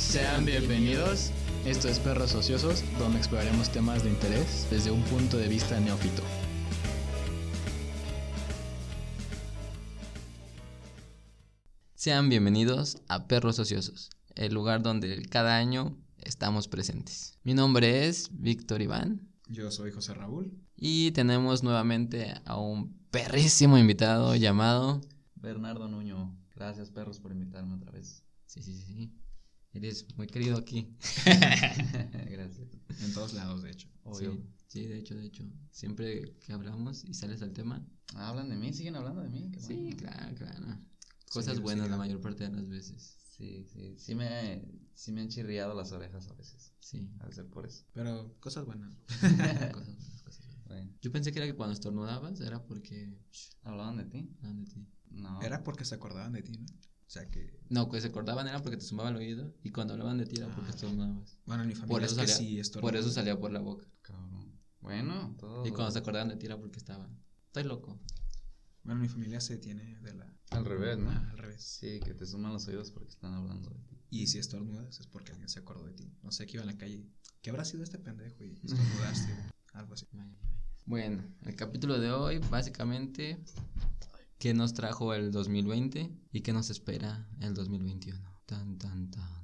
Sean bienvenidos. Esto es Perros Ociosos, donde exploraremos temas de interés desde un punto de vista neófito. Sean bienvenidos a Perros Ociosos, el lugar donde cada año estamos presentes. Mi nombre es Víctor Iván Yo soy José Raúl. y tenemos nuevamente a un perrísimo invitado llamado... Bernardo Nuño, gracias perros por invitarme otra vez. Sí, sí, sí. Eres muy querido aquí. gracias. En todos lados, de hecho. Obvio. Sí, sí, de hecho, de hecho. Siempre que hablamos y sales al tema. Ah, ¿Hablan de mí? ¿Siguen hablando de mí? Qué Sí, bueno. claro, claro. Cosas Sí, buenas sí, la claro. mayor parte de las veces. Sí, sí. Sí me, sí me han chirriado las orejas a veces. Sí. De ser por eso. Pero cosas buenas. cosas buenas, cosas buenas. Bueno, Yo pensé que era que cuando estornudabas era porque... ¿Hablaban de ti? hablaban de ti. No. Era porque se acordaban de ti, ¿no? O sea que. No, que se acordaban era porque te sumaba el oído y cuando hablaban de ti era porque Ah. estornudabas. Bueno, en mi Por familia eso, es que salía, sí, esto por eso salía por la boca. Cabrón. Bueno, todo. Y cuando se acordaban de ti era porque estaban... Estoy loco. Bueno, mi familia se tiene de la. Al revés, ¿no? Ah, al revés. Sí, que te suman los oídos porque están hablando de ti. Y si estornudas es porque alguien se acordó de ti. No sé, que iba en la calle. ¿Qué habrá sido este pendejo? Y estornudaste. algo así. Bueno, el capítulo de hoy básicamente qué nos trajo el 2020 y qué nos espera el 2021. Tan tan tan.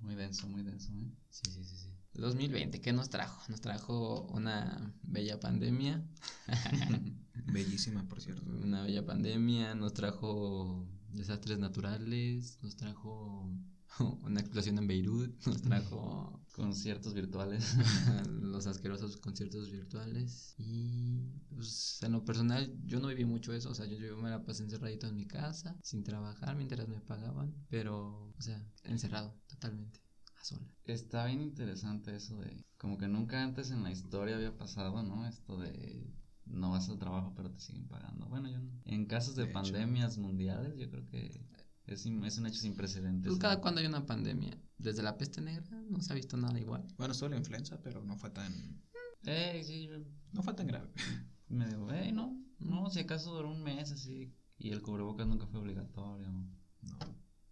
Muy denso, muy denso, ¿eh? Sí, sí, sí, sí. El 2020, ¿qué nos trajo? Nos trajo una bella pandemia, Bellísima, por cierto. una bella pandemia, nos trajo desastres naturales, nos trajo una explosión en Beirut, nos trajo Conciertos virtuales. los asquerosos conciertos virtuales y pues en lo personal yo no viví mucho eso, o sea, yo, yo me la pasé encerradito en mi casa, sin trabajar mientras me pagaban, pero, o sea, encerrado totalmente, a sola. Está bien interesante eso de, como que nunca antes en la historia había pasado, ¿no? Esto de no vas al trabajo pero te siguen pagando. Bueno, yo no- en casos de, De hecho. pandemias mundiales yo creo que es, es un hecho sin precedentes. Pues cada ¿no? cuando hay una pandemia, desde la peste negra no se ha visto nada igual. Bueno, estuvo la influenza, pero no fue tan. Eh, sí, yo No fue tan grave. me digo, eh, no, no, si acaso duró un mes así y el cubrebocas nunca fue obligatorio. No.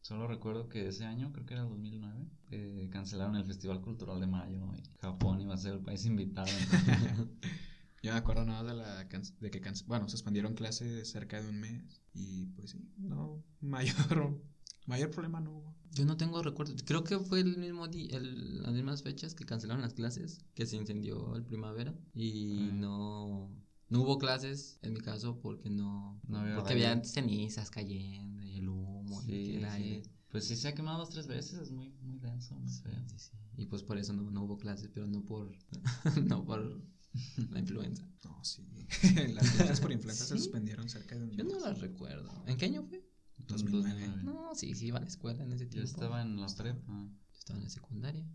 Solo recuerdo que ese año, creo que era el 2009, eh, cancelaron el Festival Cultural de Mayo y Japón iba a ser el país invitado. Yo me acuerdo nada de, la can- de que, bueno, suspendieron clases cerca de un mes. Y pues sí, no, mayor, mayor problema no hubo. Yo no tengo recuerdos, creo que fue el mismo día, el- las mismas fechas que cancelaron las clases, que se incendió el primavera y Ah. no, no hubo clases en mi caso porque no, No había porque había cenizas cayendo y el humo y Sí, el sí. aire. Pues sí se ha quemado dos, tres veces, es muy, muy denso, muy feo. Sí, sí. Y pues por eso no, no hubo clases, pero no por, no por la influenza. No, sí. Las clases por influenza se suspendieron cerca de un Yo no las recuerdo. ¿En qué año fue? 2009. No, sí, sí, iba a la escuela en ese Yo tiempo. estaba en la prepa, Yo estaba en la secundaria.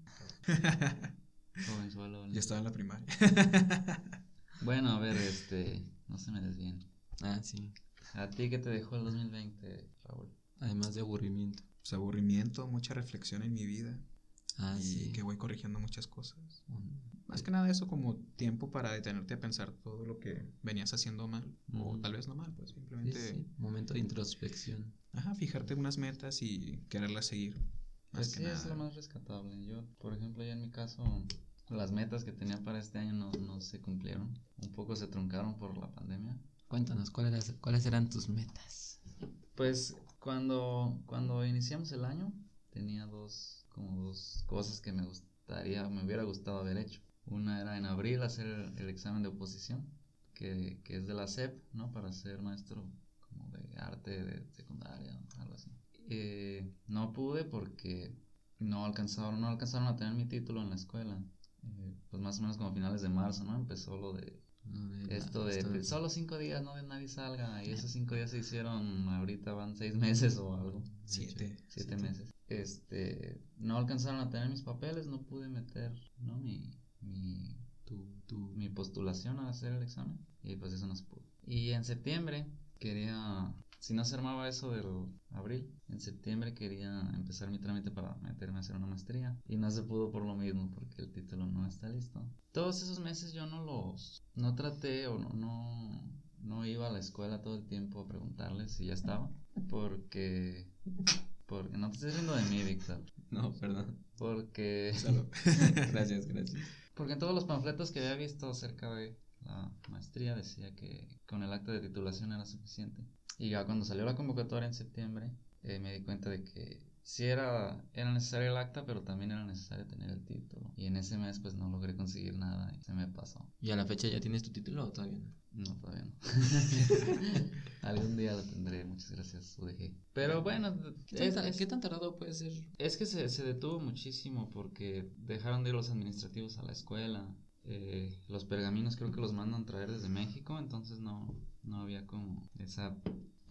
jovenzuelo. Yo estaba en la primaria. Bueno, a ver, este, no se me desvíen. Ah, sí. ¿A ti qué te dejó el 2020, Raúl? Además de aburrimiento. Pues aburrimiento, mucha reflexión en mi vida. Ah, y sí. que voy corrigiendo muchas cosas. Mm. Más que nada eso como tiempo para detenerte a pensar todo lo que venías haciendo mal. O Ujú. tal vez no mal, pues Sí, simplemente... sí, Momento de introspección. Ajá, fijarte unas metas y quererlas seguir. Más Pues que sí, es nada. lo más rescatable. Yo, por ejemplo, ya en mi caso, las metas que tenía para este año no, no se cumplieron. Un poco se truncaron por la pandemia. Cuéntanos, ¿cuáles, cuáles eran tus metas? Pues cuando, cuando iniciamos el año tenía dos, como dos cosas que me gustaría, me hubiera gustado haber hecho. Una era en abril hacer el, el examen de oposición, que, que es de la SEP, ¿no? Para ser maestro como de arte de secundaria, algo así. Eh, no pude porque no alcanzaron, no alcanzaron a tener mi título en la escuela. Eh, pues más o menos como finales de marzo, ¿no? Empezó lo de Lo de la- esto de esto de- solo cinco días, no de nadie salga. Y esos cinco días se hicieron, ahorita van seis meses o algo. Siete. Siete meses. Este, no alcanzaron a tener mis papeles, no pude meter, ¿no? Mi, mi, tu, tu- mi postulación a hacer el examen. Y pues eso no se pudo. Y en septiembre quería, si no se armaba eso del abril, en septiembre quería empezar mi trámite para meterme a hacer una maestría. Y no se pudo por lo mismo, porque el título no está listo. Todos esos meses yo no los, no traté o no, no, no iba a la escuela todo el tiempo a preguntarles si ya estaba. Porque Porque no te estés riendo de mí, Víctor. No, perdón. Porque. Salud. Gracias, gracias. Porque en todos los panfletos que había visto acerca de la maestría decía que con el acta de titulación era suficiente. Y ya cuando salió la convocatoria en septiembre, eh, me di cuenta de que sí era, era necesario el acta, pero también era necesario tener el título. Y en ese mes pues no logré conseguir nada y se me pasó. ¿Y a la fecha ya tienes tu título o todavía no? No, todavía no. Algún día lo tendré, muchas gracias, UDG. Pero bueno, ¿Qué es, tan, es- qué tan tardado puede ser? es que se, se detuvo muchísimo porque dejaron de ir los administrativos a la escuela. Eh, los pergaminos creo que los mandan traer desde México, entonces no, no había como esa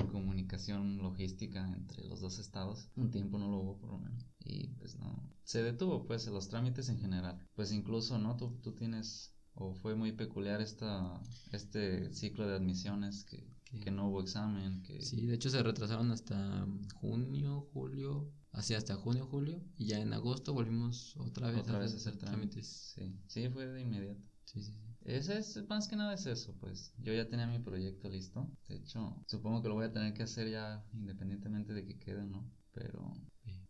comunicación logística entre los dos estados. Un tiempo no lo hubo por lo menos. Y pues no, se detuvo pues los trámites en general. Pues incluso, ¿no? Tú, tú tienes, o fue muy peculiar esta, este ciclo de admisiones que, que no hubo examen, que... Sí, de hecho se retrasaron hasta junio, julio, así hasta junio, julio, y ya en agosto volvimos otra vez Otra vez a hacer trámites. Sí, sí, fue de inmediato. Sí, sí, sí. Ese es, más que nada es eso, pues. Yo ya tenía mi proyecto listo. De hecho, supongo que lo voy a tener que hacer ya independientemente de que quede o no. Pero,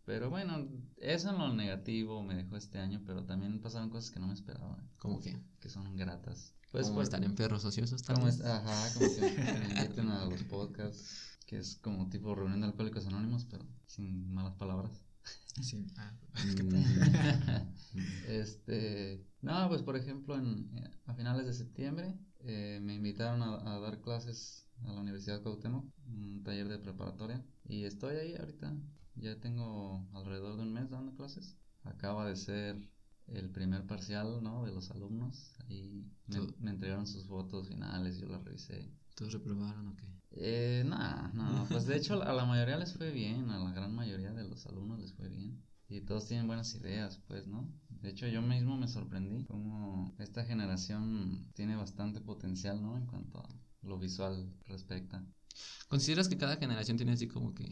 pero bueno, eso en lo negativo me dejó este año, pero también pasaron cosas que no me esperaba, ¿Cómo que? que son gratas. Pues Pues ¿Cómo por- estar en perros ociosos tal como vez? ajá, como que me inviten a los podcasts, que es como tipo reunión de alcohólicos anónimos, pero sin malas palabras. Sí. Ah, Este, no, pues por ejemplo, en, eh, a finales de septiembre eh, me invitaron a, a dar clases a la Universidad Cuauhtémoc, un taller de preparatoria, y estoy ahí ahorita. Ya tengo alrededor de un mes dando clases. Acaba de ser el primer parcial, ¿no? De los alumnos. Ahí me, entregaron sus fotos finales, yo las revisé. ¿Todos reprobaron o qué? Eh, nah, no, pues de hecho a la mayoría les fue bien, a la gran mayoría de los alumnos les fue bien. Y todos tienen buenas ideas, pues, ¿no? De hecho yo mismo me sorprendí como esta generación tiene bastante potencial, ¿no? En cuanto a lo visual respecta. ¿Consideras que cada generación tiene así como que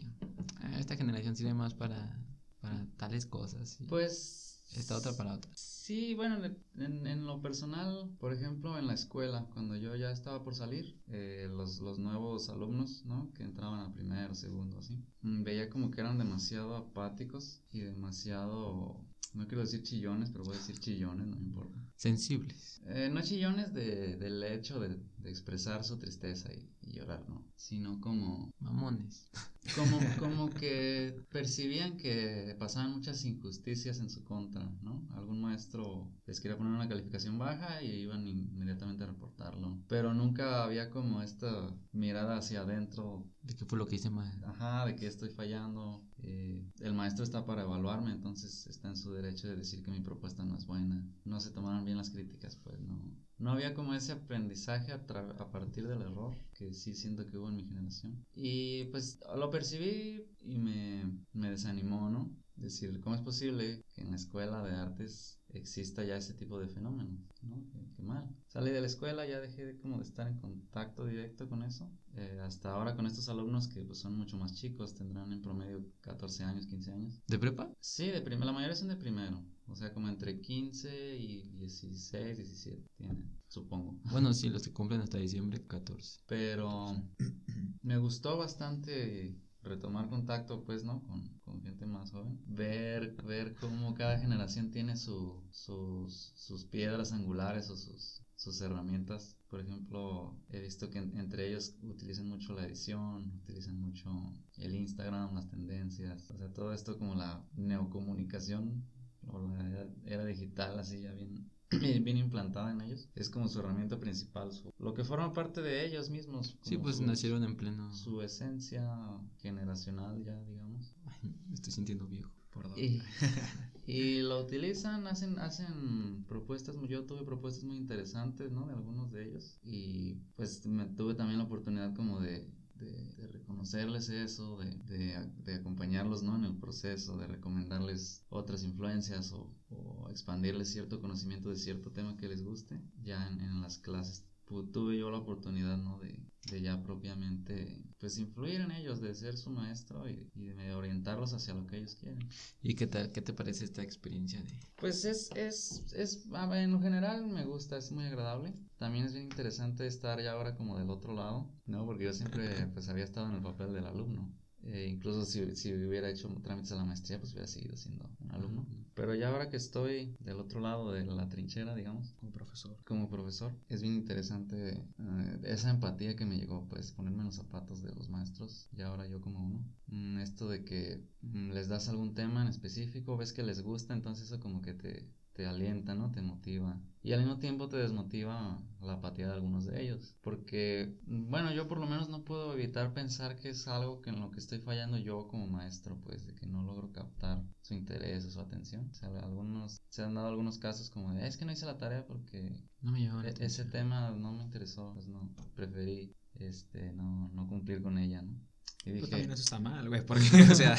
"Ah, esta generación sirve más para, para tales cosas y Pues... esta otra para otras? Sí, bueno, en, en- lo personal, por ejemplo, en la escuela, cuando yo ya estaba por salir, eh, los, los nuevos alumnos, ¿no? Que entraban a primero, segundo, así, mm, veía como que eran demasiado apáticos y demasiado, no quiero decir chillones, pero voy a decir chillones, no importa. Sensibles. Eh, no chillones de, del hecho de, de expresar su tristeza y, y llorar, ¿no? Sino como Mamones. como, como que percibían que pasaban muchas injusticias en su contra, ¿no? Algún maestro les quería poner una calificación baja y iban inmediatamente a reportarlo. Pero nunca había como esta mirada hacia adentro, ¿De qué fue lo que hice mal? ajá, de que estoy fallando. eh, el maestro está para evaluarme, entonces está en su derecho de decir que mi propuesta no es buena. No se tomaron bien las críticas, pues no. No había como ese aprendizaje a, partir del error que sí siento que hubo en mi generación. Y pues lo percibí y me, me desanimó, ¿no? Decir, ¿cómo es posible que en la escuela de artes exista ya ese tipo de fenómenos? ¿no? Qué, mal. Salí de la escuela, ya dejé de, como de estar en contacto directo con eso. Eh, hasta ahora con estos alumnos que pues, son mucho más chicos, tendrán en promedio 14 años, 15 años. ¿De prepa? Sí, de primero, la mayoría son de primero. O sea, como entre 15 y 16, 17 tienen, supongo. Bueno, sí, los que cumplen hasta diciembre 14. Pero me gustó bastante retomar contacto, pues, ¿no? Con, con gente más joven. Ver, ver cómo cada generación tiene su, sus, sus piedras angulares o sus, sus herramientas. Por ejemplo, he visto que en- entre ellos utilizan mucho la edición, utilizan mucho el Instagram, las tendencias, o sea, todo esto como la neocomunicación o la era, era digital así ya bien, bien, implantada en ellos. Es como su herramienta principal, su- lo que forma parte de ellos mismos. Sí, pues su- nacieron en pleno... Su esencia generacional ya, digamos. Ay, me estoy sintiendo viejo. por dos. Y, lo utilizan, hacen, hacen propuestas, yo tuve propuestas muy interesantes, ¿no? De algunos de ellos. Y pues me tuve también la oportunidad como de, de, de reconocerles eso, de, de, acompañarlos, ¿no? En el proceso, de recomendarles otras influencias o, expandirles cierto conocimiento de cierto tema que les guste. Ya en, en las clases tuve yo la oportunidad, ¿no? De, de ya propiamente, pues influir en ellos, de ser su maestro y, y de orientarlos hacia lo que ellos quieren. ¿Y qué te, qué te parece esta experiencia de...? Pues es, es, es, en lo general me gusta, es muy agradable. También es bien interesante estar ya ahora como del otro lado, ¿no? Porque yo siempre pues había estado en el papel del alumno. Eh, incluso si, si hubiera hecho trámites a la maestría, pues hubiera seguido siendo un alumno. Pero ya ahora que estoy del otro lado de la trinchera, digamos, Como profesor. como profesor, es bien interesante eh, esa empatía que me llegó, pues ponerme en los zapatos de los maestros y ahora yo como uno. Mm, esto de que mm, les das algún tema en específico, ves que les gusta, entonces eso como que te, te alienta, ¿no? Te motiva. Y al mismo tiempo te desmotiva la apatía de algunos de ellos. Porque, mm, bueno, yo por lo menos no puedo evitar pensar que es algo que en lo que estoy fallando yo como maestro, pues, de que no logro captar su interés o su atención. O sea, algunos, se han dado algunos casos como de, es que no hice la tarea porque No me e- ese tema no me interesó, pues no, preferí, este, no, no cumplir con ella, ¿no? Y Pues también eso está mal, güey, porque, o sea,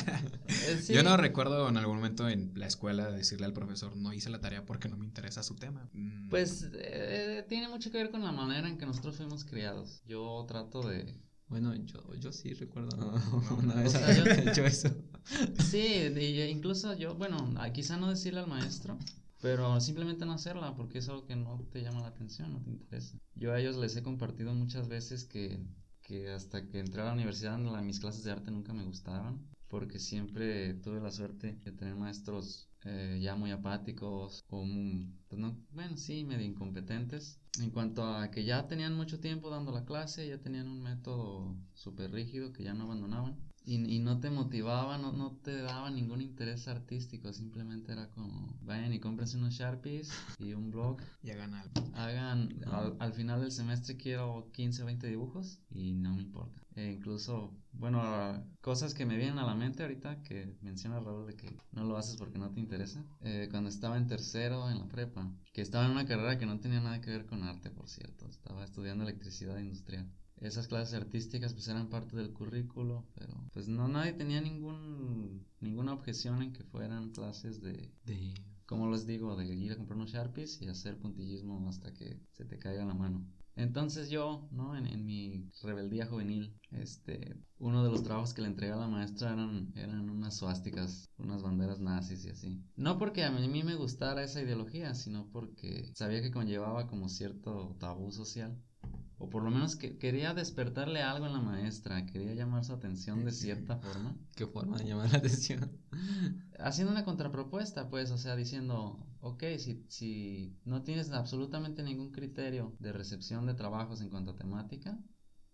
eh, sí, yo no recuerdo en algún momento en la escuela decirle al profesor, no hice la tarea porque no me interesa su tema. Mm, Pues eh, tiene mucho que ver con la manera en que nosotros fuimos criados. Yo trato de... Bueno, yo, yo sí recuerdo No, una vez sea, yo- hecho eso. Sí, y- incluso yo, bueno, quizá no decirle al maestro, pero simplemente no hacerla porque es algo que no te llama la atención, no te interesa. Yo a ellos les he compartido muchas veces que, que hasta que entré a la universidad la- mis clases de arte nunca me gustaban porque siempre tuve la suerte de tener maestros eh, ya muy apáticos o pues no, bueno, sí, medio incompetentes. En cuanto a que ya tenían mucho tiempo dando la clase, ya tenían un método súper rígido que ya no abandonaban. Y, y no te motivaba, no, no te daba ningún interés artístico, simplemente era como, vayan y cómprense unos Sharpies y un blog, ya gana algo. hagan, al, al final del semestre quiero 15 o 20 dibujos y no me importa. E incluso, bueno, cosas que me vienen a la mente ahorita que menciona Raúl de que no lo haces porque no te interesa. Eh, cuando estaba en tercero en la prepa, que estaba en una carrera que no tenía nada que ver con arte, por cierto, estaba estudiando electricidad industrial. Esas clases artísticas pues eran parte del currículo, pero pues no nadie tenía ningún ninguna objeción en que fueran clases de De... como les digo, de ir a comprar unos Sharpies y hacer puntillismo hasta que se te caiga la mano. Entonces yo, ¿no? En, en mi rebeldía juvenil, este, uno de los trabajos que le entregué a la maestra eran, eran unas suásticas, unas banderas nazis y así. No porque a mí me gustara esa ideología, sino porque sabía que conllevaba como cierto tabú social. O por lo menos que quería despertarle algo en la maestra, quería llamar su atención de cierta forma ¿Qué forma de llamar la atención? haciendo una contrapropuesta, pues, o sea, diciendo, ok, si, si no tienes absolutamente ningún criterio de recepción de trabajos en cuanto a temática,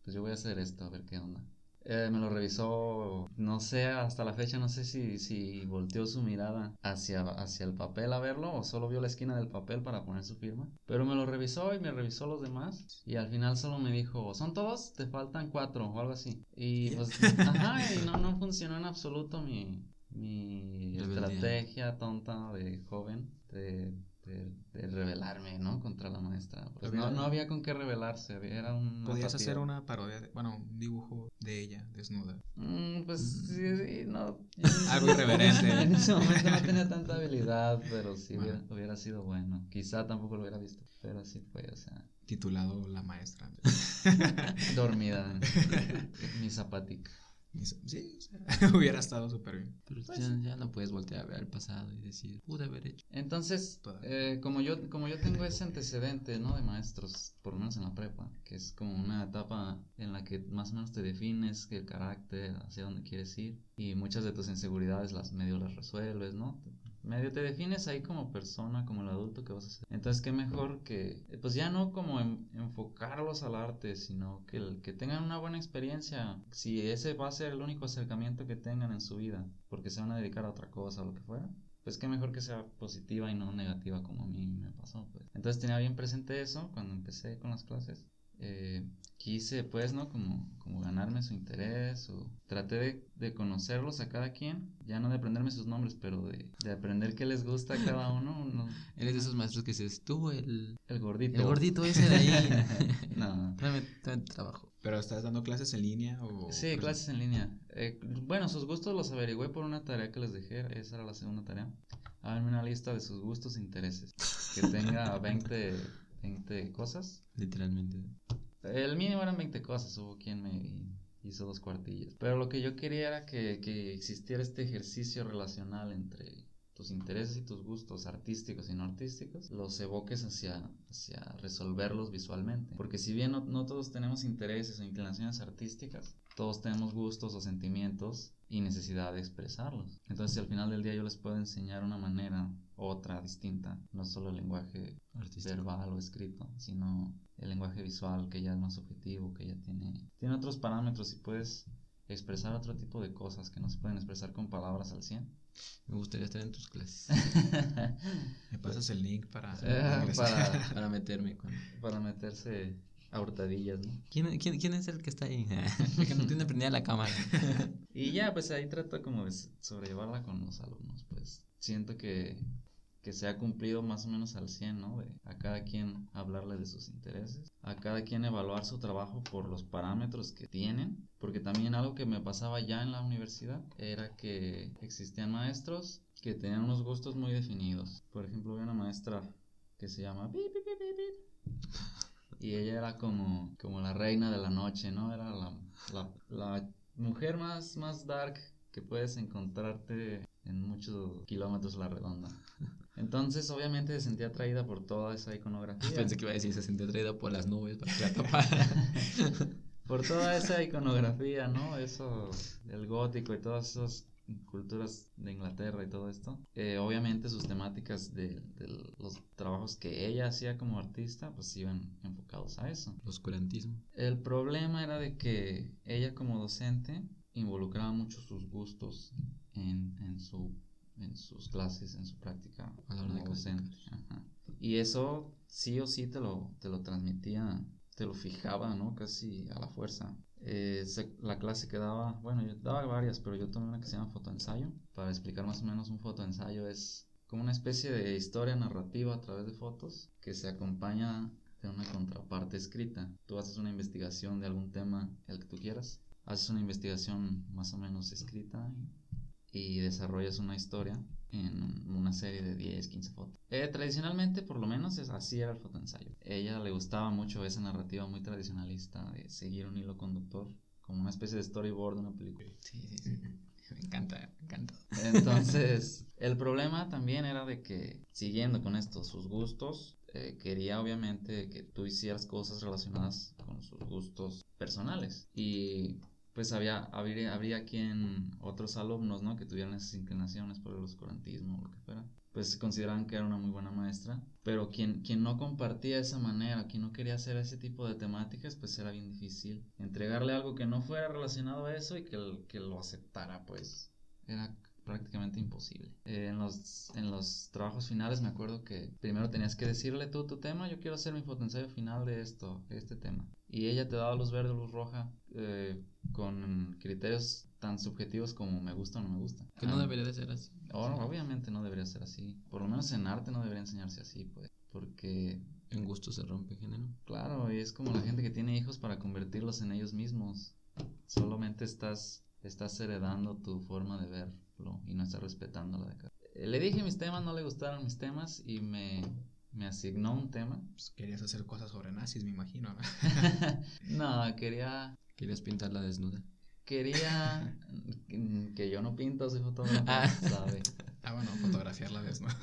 pues yo voy a hacer esto, a ver qué onda. Eh, me lo revisó, no sé, hasta la fecha no sé si, si volteó su mirada hacia, hacia el papel a verlo o solo vio la esquina del papel para poner su firma. Pero me lo revisó y me revisó los demás y al final solo me dijo, ¿son todos? Te faltan cuatro o algo así. Y pues, ajá, y no, no funcionó en absoluto mi, mi estrategia tonta de joven de rebelarme, ¿no? Contra la maestra. Pues no, Había- no había con qué rebelarse, era un... Podías hacer una parodia, de- bueno, un dibujo de ella desnuda. Mm, pues sí, sí, no. Algo irreverente. En ese momento no tenía tanta habilidad, pero sí Bueno. hubiera, hubiera sido bueno. Quizá tampoco lo hubiera visto, pero sí fue, o sea, Titulado La Maestra. dormida mi zapatica. Sí, o sea, hubiera estado súper bien. Pero Pues ya, ya no puedes voltear a ver al pasado y decir, pude haber hecho. Entonces, eh, como yo como yo tengo ese antecedente, ¿no? De maestros, por lo menos en la prepa, que es como una etapa en la que más o menos te defines el carácter, hacia dónde quieres ir y muchas de tus inseguridades las medio las resuelves, ¿no? Medio te defines ahí como persona, como el adulto que vas a ser. Entonces, qué mejor que, pues ya no como en- enfocarlos al arte, sino que, el- que tengan una buena experiencia. Si ese va a ser el único acercamiento que tengan en su vida, porque se van a dedicar a otra cosa o lo que fuera, pues qué mejor que sea positiva y no negativa como a mí me pasó. Pues. Entonces tenía bien presente eso cuando empecé con las clases. Eh, quise pues, ¿no? Como, como ganarme su interés o traté de, de conocerlos a cada quien, ya no de aprenderme sus nombres, pero de, de aprender qué les gusta a cada uno. uno- Eres de esos maestros que dices, tú, el, el gordito. el gordito ese de ahí. no. tráeme, tráeme trabajo. ¿Pero estás dando clases en línea o...? Sí, clases en línea. Eh, bueno, sus gustos los averigüé por una tarea que les dejé. Esa era la segunda tarea. Háganme una lista de sus gustos e intereses. Que tenga 20, 20 cosas. Literalmente. El mínimo eran 20 cosas. Hubo quien me hizo dos cuartillas. Pero lo que yo quería era que, que existiera este ejercicio relacional entre tus intereses y tus gustos artísticos y no artísticos, los evoques hacia, hacia resolverlos visualmente. Porque si bien no, no todos tenemos intereses o inclinaciones artísticas, todos tenemos gustos o sentimientos y necesidad de expresarlos. Entonces, si al final del día yo les puedo enseñar una manera, otra, distinta, no solo el lenguaje Artístico. verbal o escrito, sino el lenguaje visual que ya es más objetivo, que ya tiene, tiene otros parámetros y puedes expresar otro tipo de cosas que no se pueden expresar con palabras al 100. Me gustaría estar en tus clases Me pasas el link para, Eh, para, para meterme con... para meterse a hurtadillas, ¿no? ¿Quién, quién, quién es el que está ahí? que no tiene prendida la cámara. Y ya, pues ahí trato como de sobrellevarla con los alumnos, pues siento que, que se ha cumplido más o menos al 100, ¿no? A cada quien hablarle de sus intereses, a cada quien evaluar su trabajo por los parámetros que tienen, porque también algo que me pasaba ya en la universidad era que existían maestros que tenían unos gustos muy definidos. Por ejemplo, había una maestra que se llama... Y ella era como, como la reina de la noche, ¿no? Era la, la, la mujer más, más dark que puedes encontrarte en muchos kilómetros a la redonda. Entonces, obviamente, se sentía atraída por toda esa iconografía. Pensé que iba a decir se sentía atraída por las nubes para que la tapara. por toda esa iconografía, ¿no? Eso, el gótico y todas esas culturas de Inglaterra y todo esto. Eh, obviamente sus temáticas de, de los trabajos que ella hacía como artista, pues iban enfocados a eso. Oscurantismo. El problema era de que ella como docente involucraba mucho sus gustos en, en, su, en sus clases, en su práctica A la hora de como docente. Ajá. Y eso sí o sí te lo, te lo transmitía, te lo fijaba, ¿no? Casi a la fuerza. Eh, se- la clase que daba, bueno, yo daba varias, pero yo tomé una que se llama fotoensayo. Para explicar más o menos un fotoensayo es como una especie de historia narrativa a través de fotos que se acompaña de una contraparte escrita. Tú haces una investigación de algún tema, el que tú quieras, haces una investigación más o menos escrita y, y desarrollas una historia en una serie de 10, 15 fotos. Eh, tradicionalmente, por lo menos, es, así era el fotoensayo. Ella le gustaba mucho esa narrativa muy tradicionalista de seguir un hilo conductor, como una especie de storyboard de una película. Sí, sí, sí. Me encanta, me encanta. Entonces, el problema también era de que, siguiendo con esto, sus gustos, eh, quería obviamente que tú hicieras cosas relacionadas con sus gustos personales. Y pues había, habría, habría quien, otros alumnos, ¿no? Que tuvieran esas inclinaciones por el oscurantismo o lo que fuera. Pues consideraban que era una muy buena maestra, pero quien, quien no compartía esa manera, quien no quería hacer ese tipo de temáticas, pues era bien difícil entregarle algo que no fuera relacionado a eso y que, el- que lo aceptara, pues era prácticamente imposible. Eh, en, los, en los trabajos finales me acuerdo que primero tenías que decirle tú tu tema, yo quiero hacer mi fotoensayo final de esto, de este tema. Y ella te daba luz verde, luz roja, eh, con criterios tan subjetivos como me gusta o no me gusta. Que no Ah, debería de ser así. o- obviamente no debería ser así. Por lo menos en arte no debería enseñarse así, pues. Porque, En gusto se rompe género. claro, y es como la gente que tiene hijos para convertirlos en ellos mismos. Solamente estás, estás heredando tu forma de verlo y no estás respetando la de acá. Eh, Le dije mis temas, no le gustaron mis temas y me, me asignó un tema. Pues querías hacer cosas sobre nazis, me imagino, ¿no? no, quería, Querías pintarla desnuda. quería que yo no pinto, soy fotógrafo, Ah. ¿sabe? Ah, bueno, fotografiarla desnuda.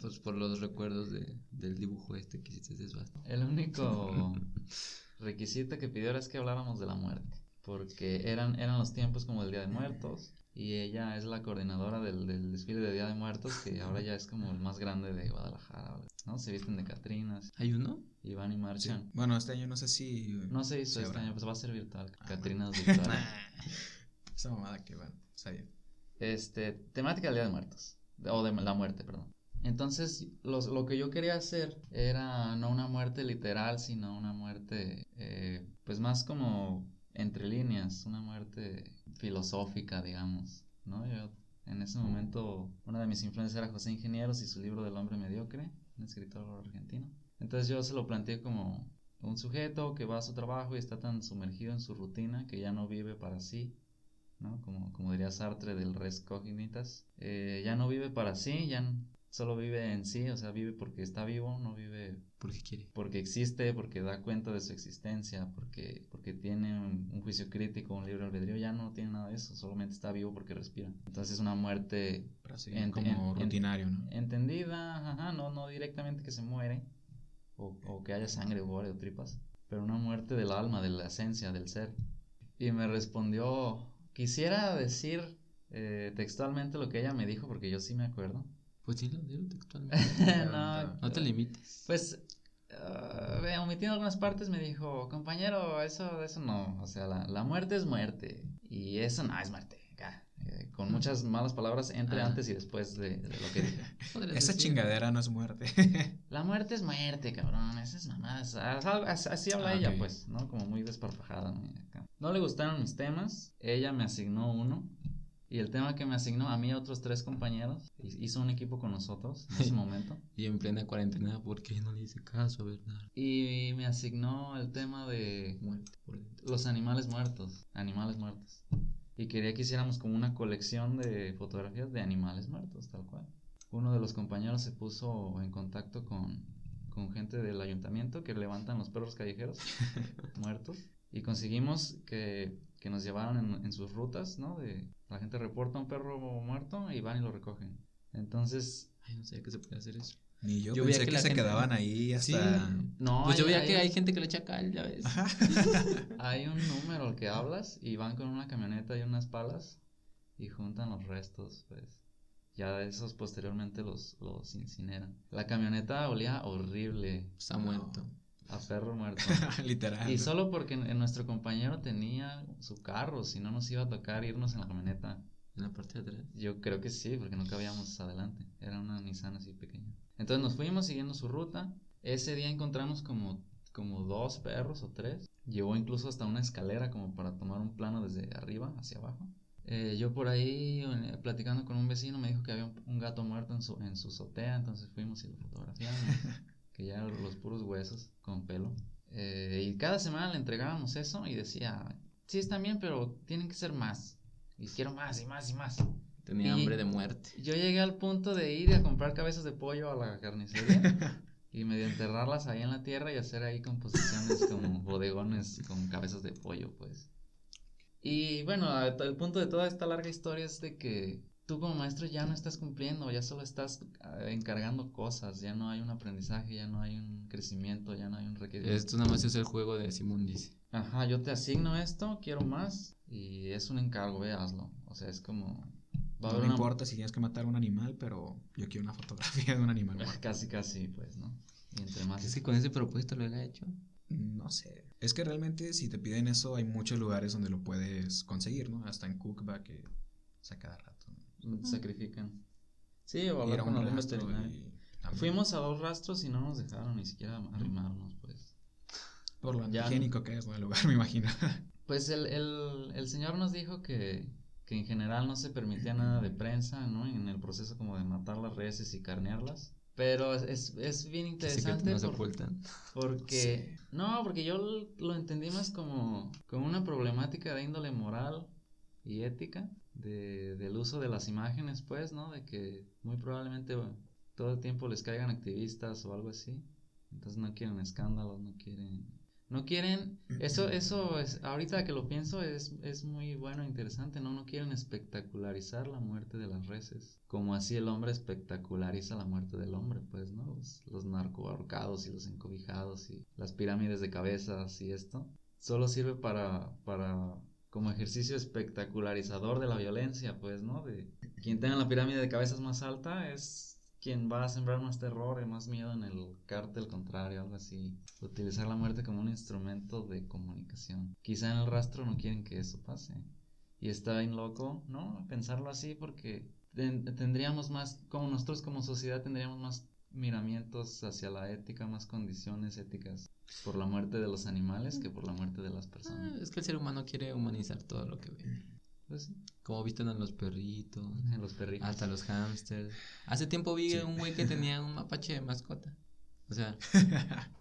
Pues por los recuerdos de, del dibujo este que hiciste desbasta. El único requisito que pidió era es que habláramos de la muerte, porque eran, eran los tiempos como el Día de Muertos, y ella es la coordinadora del, del desfile de Día de Muertos, que ahora ya es como el más grande de Guadalajara, ¿no? Se visten de Catrinas ¿Hay uno? y van y marchan. Bueno, este año no sé si. No se hizo Sí, este habrá. año, pues va a ser virtual, Ah, Catrinas virtual. Esa mamada que bueno, está bien. este, temática del Día de Muertos, o de la muerte, perdón. Entonces, los- lo que yo quería hacer era no una muerte literal, sino una muerte, eh, pues más como entre líneas, una muerte filosófica, digamos, ¿no? Yo, en ese momento, una de mis influencias era José Ingenieros y su libro del hombre mediocre, un escritor argentino. Entonces yo se lo planteé como un sujeto que va a su trabajo y está tan sumergido en su rutina que ya no vive para sí, ¿no? Como, como diría Sartre del res cognitas, eh, ya no vive para sí, ya solo vive en sí, o sea, vive porque está vivo, no vive Porque quiere. porque existe, porque da cuenta de su existencia, porque, porque tiene un, un juicio crítico, un libre albedrío, ya no tiene nada de eso, solamente está vivo porque respira. Entonces una muerte Así En- como en- en- rutinario, ¿no? entendida, ajá, no, no directamente que se muere o, o que haya sangre, gore o tripas, pero una muerte del alma, de la esencia, del ser. Y me respondió, quisiera decir eh, textualmente lo que ella me dijo, porque yo sí me acuerdo. Pues dilo, dilo textualmente. no, No te limites. Pues, ah, ve, omitiendo algunas partes, me dijo, compañero, eso, eso no, o sea, la, la muerte es muerte, y eso no es muerte. acá, eh, con muchas malas palabras entre Ah. antes y después de, de lo que dije. Esa decir. chingadera no es muerte. La muerte es muerte, cabrón. Esas mamadas. Ah, algo- Así, habla Ah, ella, ok. pues, ¿no? Como muy. Acá. No le gustaron mis temas. Ella me asignó uno. Y el tema que me asignó a mí y a otros tres compañeros. hi- Hizo un equipo con nosotros en ese momento. Y en plena cuarentena, ¿por qué no le hice caso, verdad? Y me asignó el tema de Muerte por los animales muertos. Animales muertos. Y quería que hiciéramos como una colección de fotografías de animales muertos, tal cual. Uno de los compañeros se puso en contacto con, con gente del ayuntamiento que levantan los perros callejeros muertos. Y conseguimos que, que nos llevaran en, en sus rutas, ¿no? De, la gente reporta un perro muerto y van y lo recogen. Entonces, Ay, no sé qué se puede hacer eso. Ni yo, Yo veía pensé que que, se gente- quedaban ahí hasta... Sí. no. Pues yo hay- veía que hay- hay gente que le echa cal, ya ves. Hay un número al que hablas y van con una camioneta y unas palas y juntan los restos, pues. Ya esos posteriormente los, los incineran. La camioneta olía horrible Está muerto. A perro muerto. Literal. y solo porque nuestro compañero tenía su carro, si no nos iba a tocar irnos en la camioneta. En la parte de atrás. Yo creo que sí, porque no cabíamos adelante. Era una Nissan así pequeña. Entonces nos fuimos siguiendo su ruta. Ese día encontramos como, como dos perros o tres. Llevó incluso hasta una escalera como para tomar un plano desde arriba hacia abajo. Eh, yo por ahí platicando con un vecino me dijo que había un, un gato muerto en su, en su azotea, entonces fuimos y lo fotografiamos, que ya los puros huesos con pelo. Eh, y cada semana le entregábamos eso y decía, sí están bien, pero tienen que ser más. Y quiero más y más y más. Tenía Y- hambre de muerte. Yo llegué al punto de ir a comprar cabezas de pollo a la carnicería y medio enterrarlas ahí en la tierra y hacer ahí composiciones como bodegones con cabezas de pollo, pues. Y bueno, el punto de toda esta larga historia es de que tú como maestro ya no estás cumpliendo, ya solo estás ah, encargando cosas, ya no hay un aprendizaje, ya no hay un crecimiento, ya no hay un requerimiento. Esto nada más es el juego de Simón dice. Ajá, yo te asigno esto, quiero más y es un encargo, ve, hazlo. O sea, es como... Va a No me una- importa si tienes que matar a un animal, pero yo quiero una fotografía de un animal. muerto. Casi, casi, pues, ¿no? Y entre más... Es que con ese propósito lo he hecho. No sé. Es que realmente si te piden eso, hay muchos lugares donde lo puedes conseguir, ¿no? Hasta en Cook va que a sacrifican. Sí, o hablar con algún veterinario. Fuimos a dos rastros y no nos dejaron ni siquiera arrimarnos, pues. Por lo ya no. higiénico que es, ¿no? El lugar, me imagino. Pues el, el, el señor nos dijo que, que en general no se permitía nada de prensa, ¿no? En el proceso como de matar las reses y carnearlas. Pero es, es bien sí que interesante no se ocultan. porque... No, porque yo lo entendí más como, como una problemática de índole moral y ética de, del uso de las imágenes, pues, ¿no? De que muy probablemente todo el tiempo les caigan activistas o algo así. Entonces no quieren escándalos, no quieren... No quieren... Eso, eso es... Ahorita que lo pienso es, es muy bueno interesante, ¿no? No quieren espectacularizar la muerte de las reses. Como así el hombre espectaculariza la muerte del hombre, pues, ¿no? Los, los y los encobijados y las pirámides de cabezas y esto. Solo sirve para... para como ejercicio espectacularizador de la violencia, pues, ¿no? De quien tenga la pirámide de cabezas más alta es quien va a sembrar más terror y más miedo en el cártel contrario, algo así. Utilizar la muerte como un instrumento de comunicación. Quizá en el rastro no quieren que eso pase. Y está bien loco, ¿no? Pensarlo así porque ten- tendríamos más, como nosotros como sociedad tendríamos más miramientos hacia la ética, más condiciones éticas por la muerte de los animales que por la muerte de las Ah, personas. es que el ser humano quiere humanizar todo lo que ve. Pues sí, Como visten a los perritos, en los perritos. hasta los hamsters. Hace tiempo vi Sí. un güey que tenía un mapache de mascota. O sea,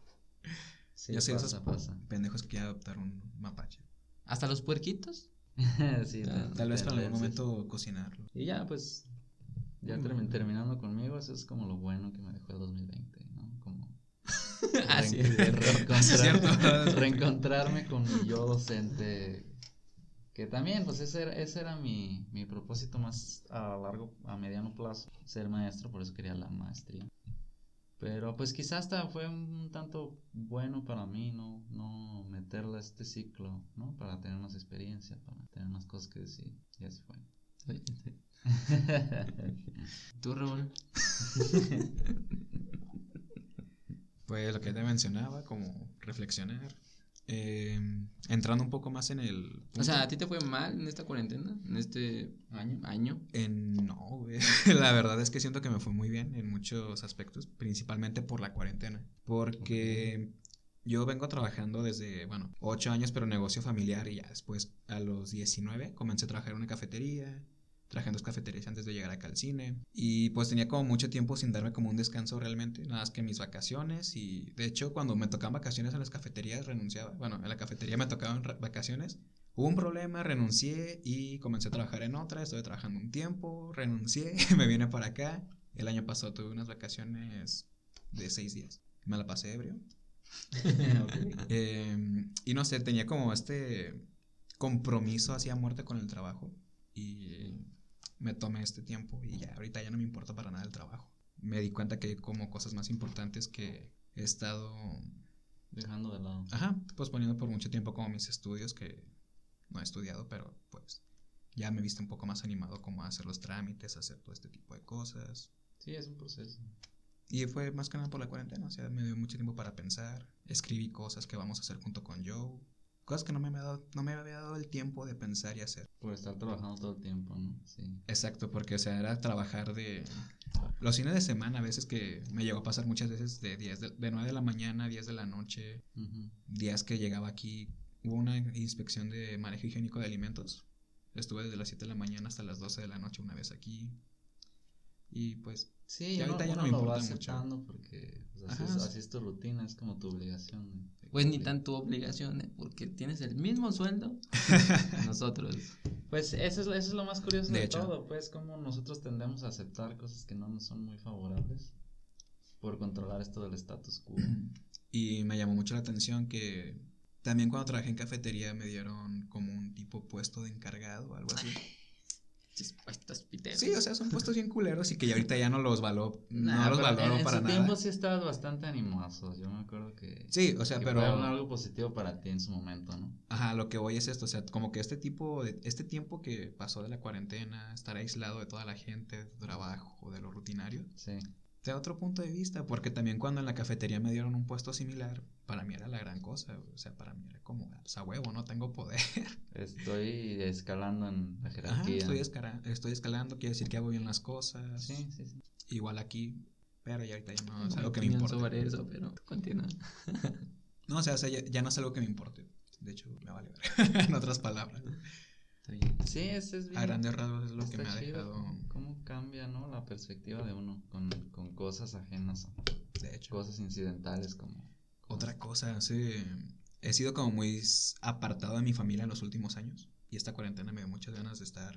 Sí, Yo sé pasa, esos pasa. pendejos que quieren adoptar un mapache. hasta los puerquitos. sí, Ah, Tal vez para en algún momento cocinarlo. Y ya, pues, ya termi- terminando conmigo, eso es como lo bueno que me dejó el 2020, ¿no? Como Sí. Sí, es cierto. reencontrarme con mi yo docente, Que también, pues ese era, ese era mi, mi propósito más a largo, a mediano plazo, ser maestro, por eso quería la maestría. Pero pues quizás hasta fue un tanto bueno para mí no, no meterle a este ciclo, ¿no? Para tener más experiencia, para tener más cosas que decir. Y así fue. ¿Tú, Raúl? Pues lo que te mencionaba, como reflexionar. Eh, entrando un poco más en el... O sea, ¿a ti te fue mal en esta cuarentena? ¿En este ¿Año? año? En, no, güey. La verdad es que siento que me fue muy bien en muchos aspectos, principalmente por la cuarentena. Porque yo vengo trabajando desde, bueno, 8 años, pero negocio familiar y ya después a los 19 comencé a trabajar en una cafetería. Trabajé en dos cafeterías antes de llegar acá al cine. Y pues tenía como mucho tiempo sin darme como un descanso realmente. Nada más que mis vacaciones. Y de hecho, cuando me tocaban vacaciones en las cafeterías, renunciaba. Bueno, en la cafetería me tocaban vacaciones. Hubo un problema, renuncié y comencé a trabajar en otra. Estuve trabajando un tiempo, renuncié, me vine para acá. El año pasado tuve unas vacaciones de seis días. Me la pasé ebrio. Eh, y no sé, tenía como este compromiso hacia muerte con el trabajo. Y me tomé este tiempo y ya, ahorita ya no me importa para nada el trabajo. Me di cuenta que hay como cosas más importantes que he estado, Dejando de lado. ajá, pues poniendo por mucho tiempo como mis estudios que no he estudiado, pero pues ya me he visto un poco más animado como a hacer los trámites, a hacer todo este tipo de cosas. Sí, es un proceso. Y fue más que nada por la cuarentena, o sea, me dio mucho tiempo para pensar, escribí cosas que vamos a hacer junto con Joe, cosas que no me había dado, no me había dado el tiempo de pensar y hacer. Por estar trabajando todo el tiempo, ¿no? Sí. Exacto, porque o sea, era trabajar de los fines de semana, a veces que me llegó a pasar muchas veces de 10 de, de 9 de la mañana a 10 de la noche, Ujú. días que llegaba aquí, hubo una inspección de manejo higiénico de alimentos. Estuve desde las 7 de la mañana hasta las 12 de la noche una vez aquí. Y pues Sí, Y y ahorita ya no uno me lo va mucho. porque pues, así, Ajá, es, sí. así es tu rutina, es como tu obligación. de- de Pues ni cumplir. tanto obligación, ¿eh? Porque tienes el mismo sueldo que nosotros. Pues eso es, eso es lo más curioso De de, todo, pues como nosotros tendemos a aceptar cosas que no nos son muy favorables por controlar esto del status quo. Y me llamó mucho la atención que también cuando trabajé en cafetería me dieron como un tipo puesto de encargado o algo así. Piteros. Sí, o sea, son puestos bien culeros y que ya ahorita ya no los valoro, no Nah, los pero valoro en, en para su nada. tiempo sí estabas bastante animoso, yo me acuerdo que... Sí, o sea, que pero algo positivo para ti en su momento, ¿no? ajá, lo que voy es esto, o sea, como que este tipo de este tiempo que pasó de la cuarentena, estar aislado de toda la gente, de tu trabajo, de lo rutinario, Sí. Da otro punto de vista, porque también cuando en la cafetería me dieron un puesto similar, para mí era la gran cosa, o sea, para mí era como, a huevo, no tengo poder. Estoy escalando en la Ajá, jerarquía. estoy, escalando, quiere decir que hago bien las cosas. Sí, sí, sí. Igual aquí, pero ya ahorita ya no es algo que me opinión importa. sobre eso, pero continúa. No, o sea, o sea, ya, ya no es algo que me importe. De hecho, me vale ver. en otras palabras. Está bien. Sí, ese es bien. A grandes rasgos es lo que me ha chido dejado. cómo- cambia, ¿no? La perspectiva de uno con, con cosas ajenas, De hecho, cosas incidentales como... como otra cosa, sí. He sido como muy apartado de mi familia en los últimos años. Y esta cuarentena me dio muchas ganas de estar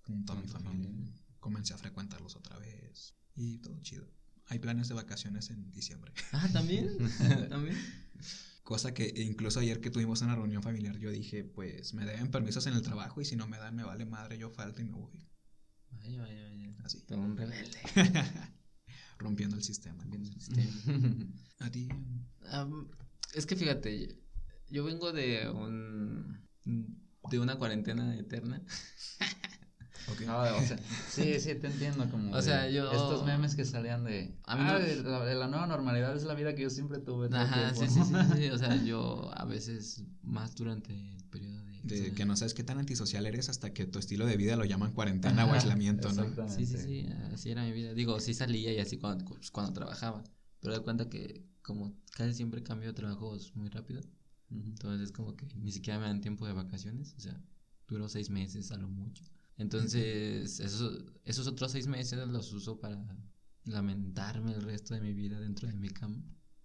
junto a mi familia. familia. Comencé a frecuentarlos otra vez. Y todo chido. Hay planes de vacaciones en diciembre. Ah, ¿también? ¿También? Cosa que incluso ayer que tuvimos una reunión familiar, yo dije, pues me deben permisos en el trabajo y si no me dan, me vale madre, yo falto y me voy. Vaya, vaya, vaya. Así. Todo un rebelde. Rompiendo el sistema. Este, A ti. es que fíjate, yo vengo de un de una cuarentena eterna. Ok. No, o sea, sí, sí, te entiendo. Como O sea, yo- Estos memes que salían de. A mí ah, no- de la, de la nueva normalidad es la vida que yo siempre tuve. Ajá, sí, tiempo". sí, sí, sí, O sea, yo a veces más durante el periodo de. De o sea, que no sabes qué tan antisocial eres hasta que tu estilo de vida lo llaman cuarentena o aislamiento, ¿no? Sí, sí, sí, así era mi vida. Digo, sí salía y así cuando, pues, cuando trabajaba. Pero de cuenta que como casi siempre cambio de trabajos muy rápido. Entonces como que ni siquiera me dan tiempo de vacaciones. O sea, duró seis meses a lo mucho. Entonces esos, esos otros seis meses los uso para lamentarme el resto de mi vida dentro de mi cama.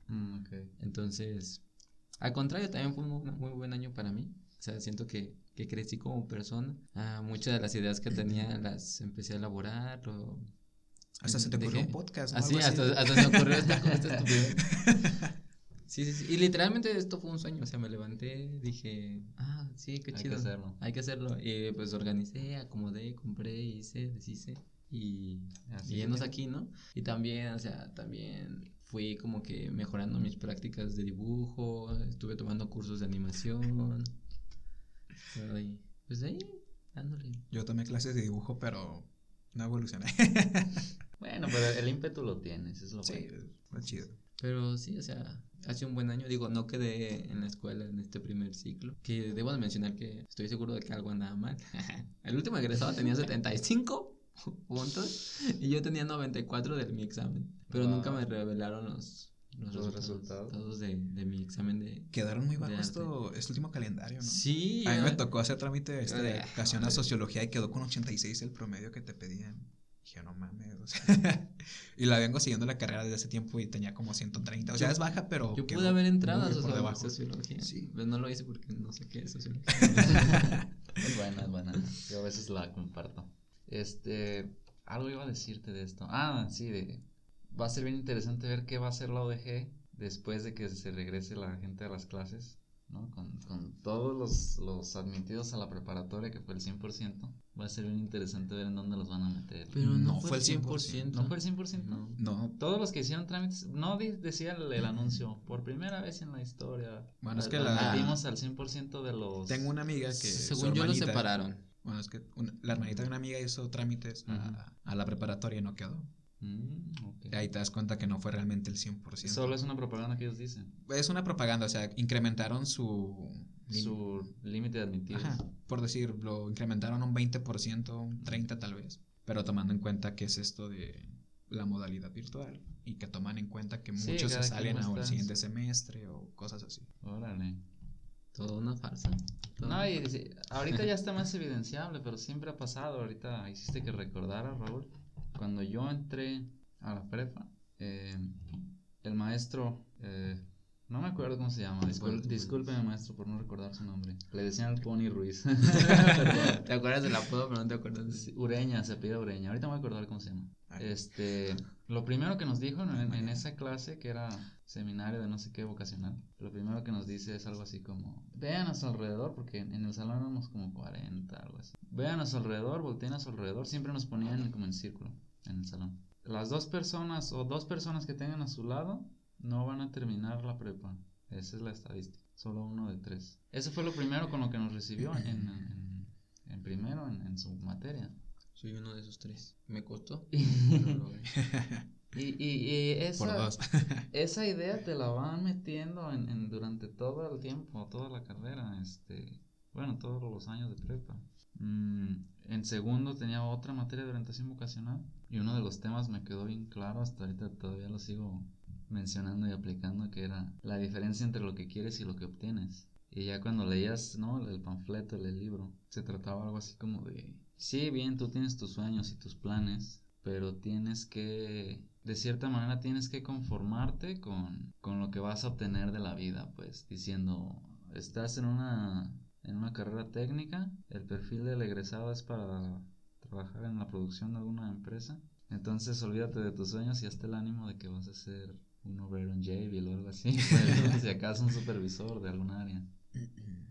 Mm. Entonces, al contrario, también fue un muy, buen año para mí. O sea, siento que, que crecí como persona. Ah, muchas de las ideas que tenía las empecé a elaborar. O... Hasta se te ocurrió Dejé- un podcast. ¿no? Así, Algo hasta, hasta se me ocurrió esta, esta estupidez. Sí, sí, sí. Y literalmente esto fue un sueño. O sea, me levanté, dije, ah, sí, qué Hay chido. que hacerlo. Hay que hacerlo. Y pues organicé, acomodé, compré, hice, deshice. Y, Así y aquí, ¿no? Y también, o sea, también fui como que mejorando mis prácticas de dibujo. Estuve tomando cursos de animación. Estoy, pues ahí, dándole. Yo tomé clases de dibujo, pero no evolucioné. Bueno, pero el ímpetu lo tienes, es lo sí, bueno. fue chido. Pero sí, o sea, hace un buen año. Digo, no quedé en la escuela en este primer ciclo. Que debo de mencionar que estoy seguro de que algo andaba mal. El último egresado tenía 75 puntos y yo tenía 94 de mi examen. Pero Wow. nunca me revelaron los, los, Los resultados, resultados. todos de, de mi examen de... Quedaron muy De bajo arte. esto, este último calendario, ¿no? Sí, A mí me ya- tocó hacer trámite este, de Ah, educación a sociología y quedó con 86 el promedio que te pedían. Dije, no mames, o sea. y la vengo siguiendo la carrera desde ese tiempo y tenía como 130. O sea, Yo- es baja, pero. Yo pude haber entrado a muy por socio- debajo. sociología. Sí. Pero no lo hice porque no sé qué es sociología. Es buena, es buena. Yo a veces la comparto. Este, algo iba a decirte de esto. Ah, sí, de, va a ser bien interesante ver qué va a hacer la ODG después de que se regrese la gente a las clases, ¿no? Con, con todos los, los admitidos a la preparatoria, que fue el 100%. Va a ser bien interesante ver en dónde los van a meter. Pero no, No fue el fue el 100%. ¿No fue el 100%? No. No, Todos los que hicieron trámites, no di- decía el, el anuncio, por primera vez en la historia. Bueno, es que la- admitimos al 100% de los... tengo una amiga que. Según yo lo separaron. Bueno, es que una- la hermanita de una amiga hizo trámites a, a la preparatoria y no quedó. Mm. Ahí te das cuenta que no fue realmente el 100%. Solo es una propaganda que ellos dicen. Es una propaganda, o sea, incrementaron su. Su límite de admitidos. Ajá, por decir, lo incrementaron un 20%, un 30% tal vez. Pero tomando en cuenta que es esto de la modalidad virtual y que toman en cuenta que Sí, muchos se salen al siguiente semestre o cosas así. Órale. Todo una farsa. Todo No, y ahorita ya está más evidenciable, pero siempre ha pasado. Ahorita hiciste que recordara, Raúl. Cuando yo entré a la prepa, eh, el maestro, eh, no me acuerdo cómo se llama, discul- tú- discúlpeme maestro por no recordar su nombre. Le decían el Pony Ruiz. ¿Te acuerdas del apodo, pero no te acuerdas de Ureña, se pide Ureña. Ahorita me voy a acordar cómo se llama. Ay. Este, lo primero que nos dijo en, en esa clase, que era seminario de no sé qué vocacional, lo primero que nos dice es algo así como, vean a su alrededor, porque en el salón éramos como 40, algo así. Vean a su alrededor, volteen a su alrededor, siempre nos ponían como en círculo en el salón. Las dos personas o dos personas que tengan a su lado no van a terminar la prepa. Esa es la estadística. Solo uno de tres. Eso fue lo primero con lo que nos recibió en, en- en primero, en, en su materia. Soy uno de esos tres. Me costó. Y, y, y esa, esa idea te la van metiendo en, en- durante todo el tiempo, toda la carrera, este, bueno, todos los años de prepa. Mm, en segundo tenía otra materia de orientación vocacional y uno de los temas me quedó bien claro, hasta ahorita todavía lo sigo mencionando y aplicando, que era la diferencia entre lo que quieres y lo que obtienes. Y ya cuando leías, ¿no? El panfleto, el libro, se trataba algo así como de, sí, bien, tú tienes tus sueños y tus planes, pero tienes que, de cierta manera, tienes que conformarte con, con lo que vas a obtener de la vida, pues, diciendo, estás en una, en una carrera técnica, el perfil del egresado es para trabajar en la producción de alguna empresa, entonces olvídate de tus sueños y hazte el ánimo de que vas a ser un obrero en Jabil o algo así, si acaso un supervisor de algún área.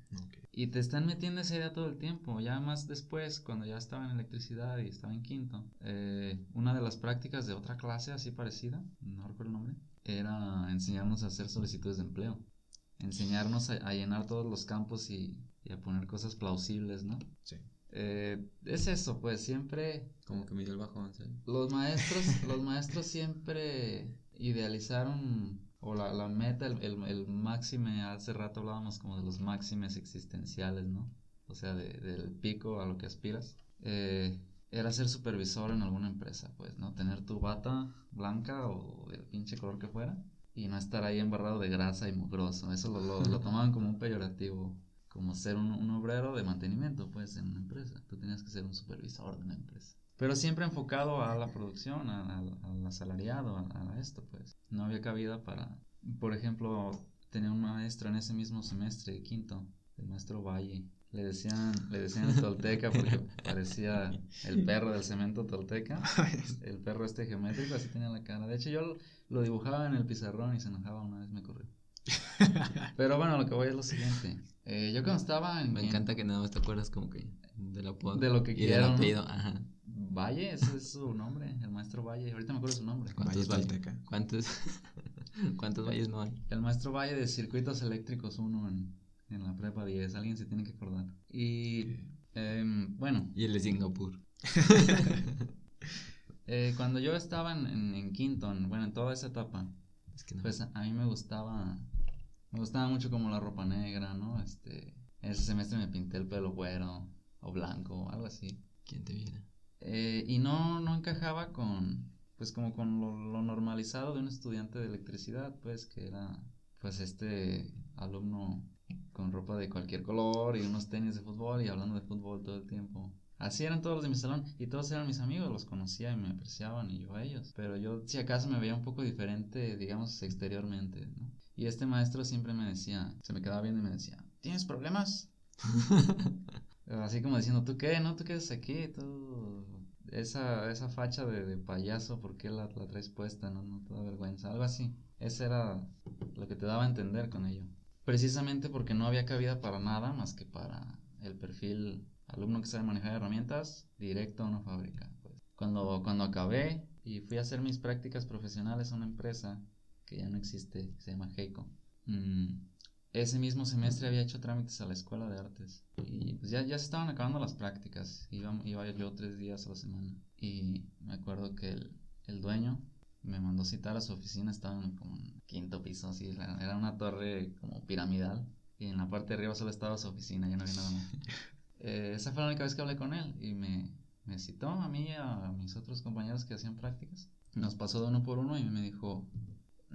Y te están metiendo esa idea todo el tiempo. Ya más después, cuando ya estaba en electricidad y estaba en quinto, eh, una de las prácticas de otra clase así parecida, no recuerdo el nombre, era enseñarnos a hacer solicitudes de empleo. Enseñarnos a, a llenar todos los campos y, y a poner cosas plausibles, ¿no? Sí. Eh, es eso, pues siempre Como que me dio el bajón, ¿sabes? los maestros, los maestros siempre idealizaron o la, la meta, el, el, el máxime, hace rato hablábamos como de los máximes existenciales, ¿no? O sea, de- del pico a lo que aspiras. Eh, era ser supervisor en alguna empresa, pues, ¿no? Tener tu bata blanca o del pinche color que fuera y no estar ahí embarrado de grasa y mugroso. Eso lo, lo, lo tomaban como un peyorativo, como ser un, un obrero de mantenimiento, pues, en una empresa. Tú tenías que ser un supervisor de una empresa. Pero siempre enfocado a la producción, al asalariado, a, a esto, pues. No había cabida para... Por ejemplo, tenía un maestro en ese mismo semestre, quinto, el maestro Valle. Le decían, le decían tolteca porque parecía el perro del cemento tolteca. El perro este geométrico, así tenía la cara. De hecho, yo lo- lo dibujaba en el pizarrón y se enojaba una vez, me corrió. Pero bueno, lo que voy es lo siguiente. Eh, yo cuando estaba en... Me en- encanta que nada más te acuerdas como que del apodo. De lo que y del quiero, apellido, ajá. Valle, ese es su nombre, el maestro Valle. Ahorita me acuerdo su nombre. ¿Cuántos Valle. ¿Cuántos, ¿Cuántos valles no hay? El maestro Valle de Circuitos Eléctricos 1 en, en la prepa 10. Alguien se tiene que acordar. Y em, bueno, Y el de Singapur. eh, cuando yo estaba en, en, en quinto, en- bueno, en toda esa etapa, Es que no. pues a, a mí me gustaba, me gustaba mucho como la ropa negra, ¿no? Este, ese semestre me pinté el pelo güero o blanco, algo así. ¿Quién te viera? Eh, y no, no encajaba con, pues como con lo, lo normalizado de un estudiante de electricidad, pues que era, pues este alumno con ropa de cualquier color y unos tenis de fútbol y hablando de fútbol todo el tiempo. Así eran todos los de mi salón y todos eran mis amigos, los conocía y me apreciaban y yo a ellos. Pero yo si acaso me veía un poco diferente, digamos, exteriormente, ¿no? Y este maestro siempre me decía, se me quedaba viendo y me decía, ¿tienes problemas? Así como diciendo, ¿tú qué? ¿No? ¿Tú qué haces aquí? Tú... Esa, esa facha de, de payaso, ¿por qué la, la traes puesta? No, no te da vergüenza. Algo así. Ese era lo que te daba a entender con ello. Precisamente porque no había cabida para nada más que para el perfil alumno que sabe manejar herramientas directo a una fábrica. pues. Cuando, cuando acabé y fui a hacer mis prácticas profesionales a una empresa que ya no existe, que se llama Heiko. mm, ese mismo semestre había hecho trámites a la escuela de artes y pues ya, ya se estaban acabando las prácticas. Iba, iba yo tres días a la semana y me acuerdo que el, el dueño me mandó citar a su oficina, estaba en como en quinto piso, así, era era una torre como piramidal y en la parte de arriba solo estaba su oficina, ya no había nada más. Eh, esa fue la única vez que hablé con él y me, me citó a mí y a mis otros compañeros que hacían prácticas. Nos pasó de uno por uno y me dijo,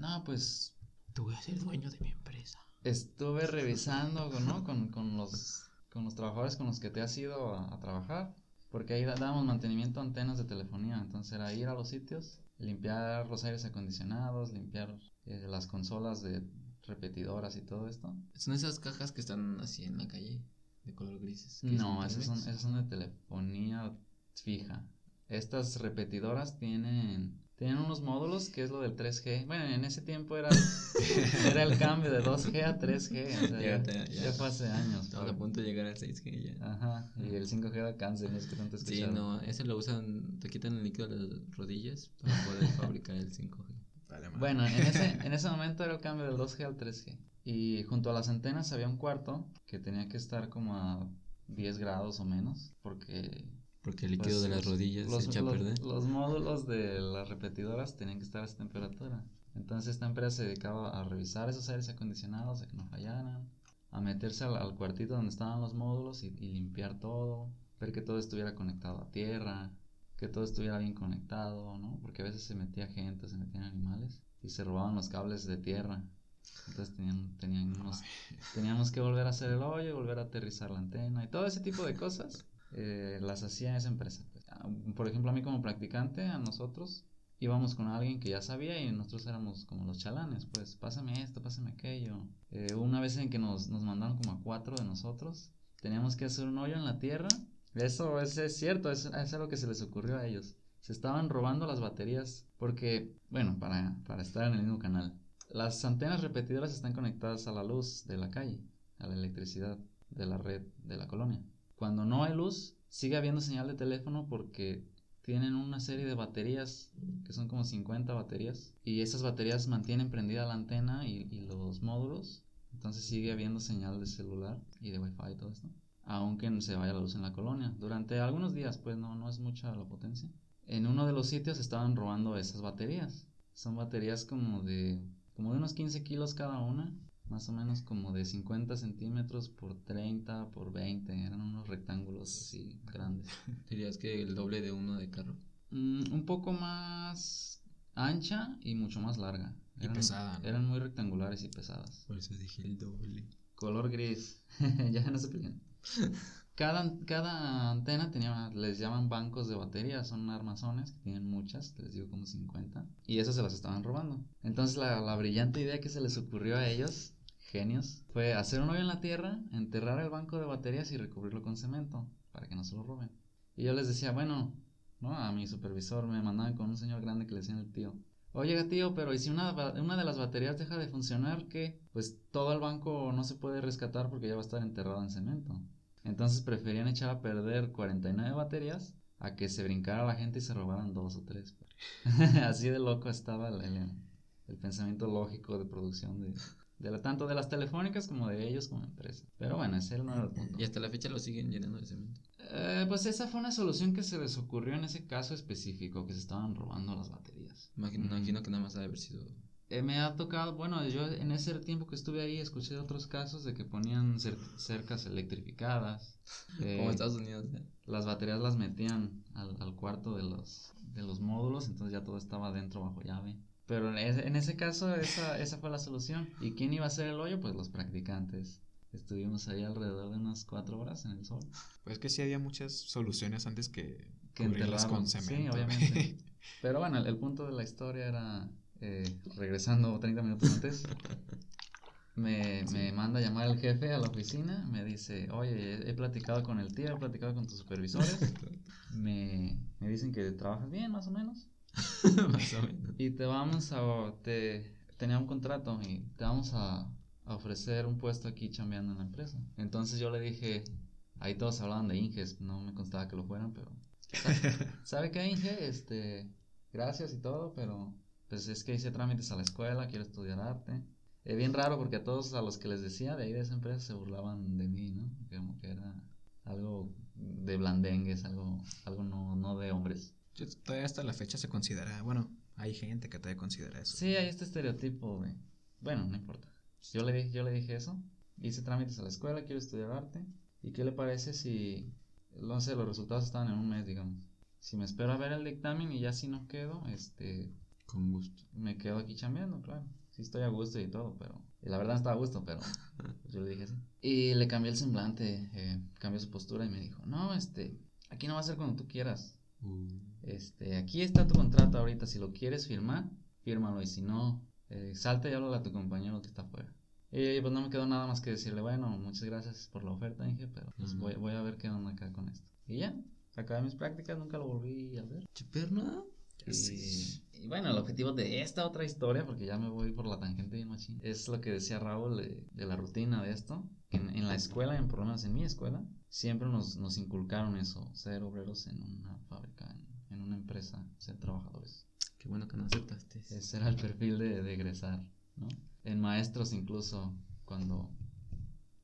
no, pues Tú a ser dueño de mi empresa. estuve revisando ¿no? con, con los, con los trabajadores con los que te has ido a, a trabajar, porque ahí dábamos mantenimiento a antenas de telefonía, entonces era ir a los sitios, limpiar los aires acondicionados, limpiar eh, las consolas de repetidoras y todo esto. Son esas cajas que están así en la calle, de color grises. No, esas son, esas son de telefonía fija. Estas repetidoras tienen, tienen unos módulos que es lo del 3G. Bueno, en ese tiempo era, era el cambio de 2G a 3G. O sea, ya, Ya, ya. ya fue hace años. Estamos pero- a punto de llegar al 6G ya. Ajá, y el 5G da cáncer, es que tanto Sí, escucharon. no, ese lo usan, te quitan el líquido de las rodillas para poder fabricar el 5G. Vale. Bueno, en ese, en ese momento era el cambio del 2G al 3G. Y junto a las antenas había un cuarto que tenía que estar como a 10 grados o menos, porque Porque el líquido pues, de las rodillas los, se echa a perder. los módulos de las repetidoras tenían que estar a esa temperatura. Entonces esta empresa se dedicaba a revisar esos aires acondicionados, a que no fallaran, a meterse al, al cuartito donde estaban los módulos y, y limpiar todo, ver que todo estuviera conectado a tierra, que todo estuviera bien conectado, ¿no? Porque a veces se metía gente, se metían animales y se robaban los cables de tierra. Entonces tenían, tenían unos- teníamos que volver a hacer el hoyo, volver a aterrizar la antena y todo ese tipo de cosas eh, las hacía esa empresa. Por ejemplo, a mí como practicante, a nosotros íbamos con alguien que ya sabía y nosotros éramos como los chalanes, pues pásame esto, pásame aquello. Eh, una vez en que nos, nos mandaron como a cuatro de nosotros, teníamos que hacer un hoyo en la tierra. Eso, eso es cierto, es, es algo que se les ocurrió a ellos. Se estaban robando las baterías porque, bueno, para, para estar en el mismo canal. Las antenas repetidoras están conectadas a la luz de la calle, a la electricidad de la red de la colonia. Cuando no hay luz, sigue habiendo señal de teléfono porque tienen una serie de baterías, que son como 50 baterías, y esas baterías mantienen prendida la antena y, los módulos, entonces sigue habiendo señal de celular y de wifi y todo esto, aunque no se vaya la luz en la colonia. Durante algunos días, pues no, no es mucha la potencia. En uno de los sitios estaban robando esas baterías. Son baterías como de, como de unos 15 kilos cada una, más o menos como de 50 centímetros por 30 por 20, eran unos rectángulos así grandes. Dirías que el doble de uno de carro. Mm, un poco más ancha y mucho más larga. Y pesada, ¿no? Eran muy rectangulares y pesadas. Por eso dije el doble. Color gris. ya no se pelean. Cada, cada antena tenía, les llaman bancos de batería, son armazones que tienen muchas, les digo como 50, y esas se las estaban robando. Entonces la, la brillante idea que se les ocurrió a ellos, genios, fue hacer un hoyo en la tierra, enterrar el banco de baterías y recubrirlo con cemento, para que no se lo roben. Y yo les decía, bueno, ¿no? A mi supervisor me mandaban con un señor grande que le decían el tío. Oye, tío, pero ¿y si una, de las baterías deja de funcionar, qué? Pues todo el banco no se puede rescatar porque ya va a estar enterrado en cemento. Entonces preferían echar a perder 49 baterías a que se brincara la gente y se robaran dos o tres. Así de loco estaba el, el- el pensamiento lógico de producción de, de la- tanto de las telefónicas como de ellos como empresa. Pero bueno, ese no era el punto. Y hasta la fecha lo siguen llenando de cemento. Eh, pues esa fue una solución que se les ocurrió en ese caso específico, que se estaban robando las baterías. Imagino, imagino que nada más ha de haber sido. Eh, me ha tocado, bueno, yo en ese tiempo que estuve ahí escuché otros casos de que ponían cer- cercas electrificadas. eh, Como Estados Unidos. ¿eh? las baterías las metían al, al cuarto de los, de los módulos, entonces ya todo estaba dentro bajo llave. Pero en ese, en ese caso esa, esa fue la solución. ¿Y quién iba a hacer el hoyo? Pues los practicantes. Estuvimos ahí alrededor de unas cuatro horas en el sol. Pues que sí había muchas soluciones antes que, Que con Sí, cemento. obviamente. Pero bueno, el, el punto de la historia era, eh, regresando 30 minutos antes, me, me manda a llamar el jefe a la oficina, me dice, oye, he, he platicado con el tío, he platicado con tus supervisores, me, me dicen que trabajas bien, más o menos, Más o menos. y te vamos a, te, tenía un contrato y te vamos a, a ofrecer un puesto aquí chambeando en la empresa. Entonces yo le dije, ahí todos hablaban de Inges, no me constaba que lo fueran, pero ¿Sabe qué, Inge? Este, gracias y todo, pero pues es que hice trámites a la escuela, quiero estudiar arte. Es bien raro porque a todos a los que les decía de ahí de esa empresa se burlaban de mí, ¿no? Como que era algo de blandengues, algo, algo no, no de hombres. Yo todavía hasta la fecha se considera, bueno, hay gente que todavía considera eso. Sí, hay este estereotipo de... Bueno, no importa. Yo le, dije, yo le dije eso, hice trámites a la escuela, quiero estudiar arte. ¿Y qué le parece si, no sé, los resultados estaban en un mes, digamos? Si me espero a ver el dictamen y ya si no quedo, este, Con gusto. me quedo aquí chambeando, claro. Sí estoy a gusto y todo, pero... Y la verdad no estaba a gusto, pero pues, yo le dije así. Y le cambié el semblante, eh, cambió su postura y me dijo, no, este, aquí no va a ser cuando tú quieras. Uh, Este, aquí está tu contrato ahorita, si lo quieres firmar, fírmalo y si no, eh, salta y háblale a tu compañero que está afuera. Y pues no me quedó nada más que decirle, bueno, muchas gracias por la oferta, dije, pero pues voy, voy a ver qué onda acá con esto. Y ya, acabé mis prácticas, nunca lo volví a ver. ¿Chuperna? Y, y bueno, el objetivo de esta otra historia, porque ya me voy por la tangente bien machín, es lo que decía Raúl de, de la rutina de esto. En, en la escuela, en, por lo menos en mi escuela, siempre nos, nos inculcaron eso, ser obreros en una fábrica, una empresa, ser trabajadores. Qué bueno que no aceptaste. Ese era el perfil de, de egresar, ¿no? En maestros incluso, cuando,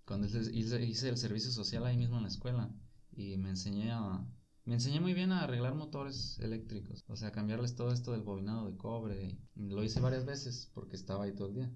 cuando hice, hice- hice el servicio social ahí mismo en la escuela y me enseñé a... Me enseñé muy bien a arreglar motores eléctricos, o sea, cambiarles todo esto del bobinado de cobre. Y lo hice varias veces porque estaba ahí todo el día.